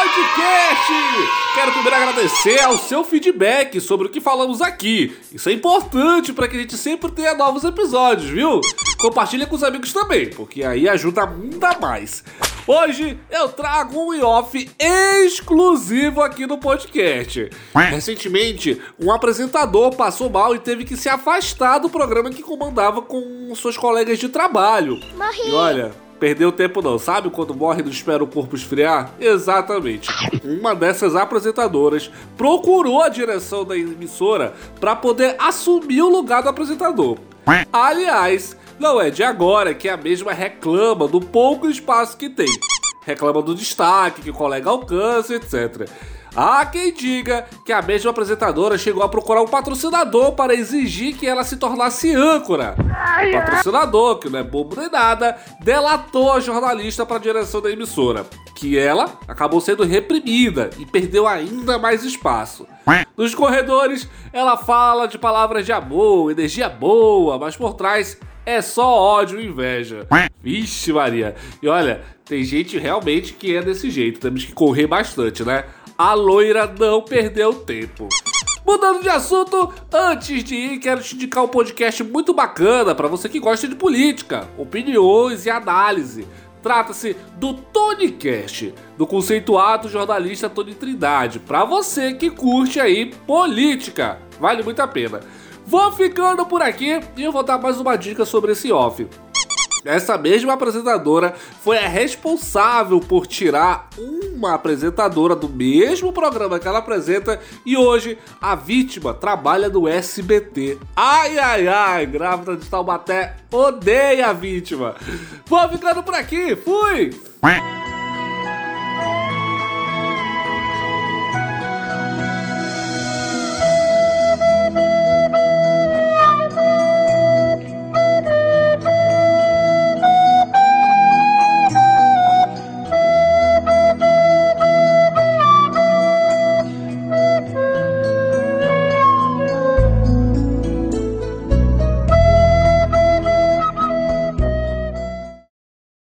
podcast! Quero primeiro agradecer ao seu feedback sobre o que falamos aqui. Isso é importante para que a gente sempre tenha novos episódios, viu? Compartilha com os amigos também, porque aí ajuda ainda mais. Hoje eu trago um off exclusivo aqui no podcast. Recentemente, um apresentador passou mal e teve que se afastar do programa que comandava com seus colegas de trabalho. Morri. E olha, perdeu tempo não, sabe quando morre e não espera o corpo esfriar? Exatamente. Uma dessas apresentadoras procurou a direção da emissora para poder assumir o lugar do apresentador. Aliás, não é de agora que a mesma reclama do pouco espaço que tem. Reclama do destaque que o colega alcança, etc. Há quem diga que a mesma apresentadora chegou a procurar um patrocinador para exigir que ela se tornasse âncora. O patrocinador, que não é bobo nem nada, delatou a jornalista para a direção da emissora, que ela acabou sendo reprimida e perdeu ainda mais espaço. Nos corredores, ela fala de palavras de amor, energia boa, mas por trás é só ódio e inveja. Vixe, Maria. E olha, tem gente realmente que é desse jeito. Temos que correr bastante, né? A loira não perdeu tempo. Mudando de assunto, antes de ir, quero te indicar um podcast muito bacana para você que gosta de política, opiniões e análise. Trata-se do TonyCast, do conceituado jornalista Tony Trindade, para você que curte aí política. Vale muito a pena. Vou ficando por aqui e eu vou dar mais uma dica sobre esse off. Essa mesma apresentadora foi a responsável por tirar uma apresentadora do mesmo programa que ela apresenta e hoje a vítima trabalha no SBT. Ai, ai, ai, grávida de Taubaté odeia a vítima. Vou ficando por aqui, fui!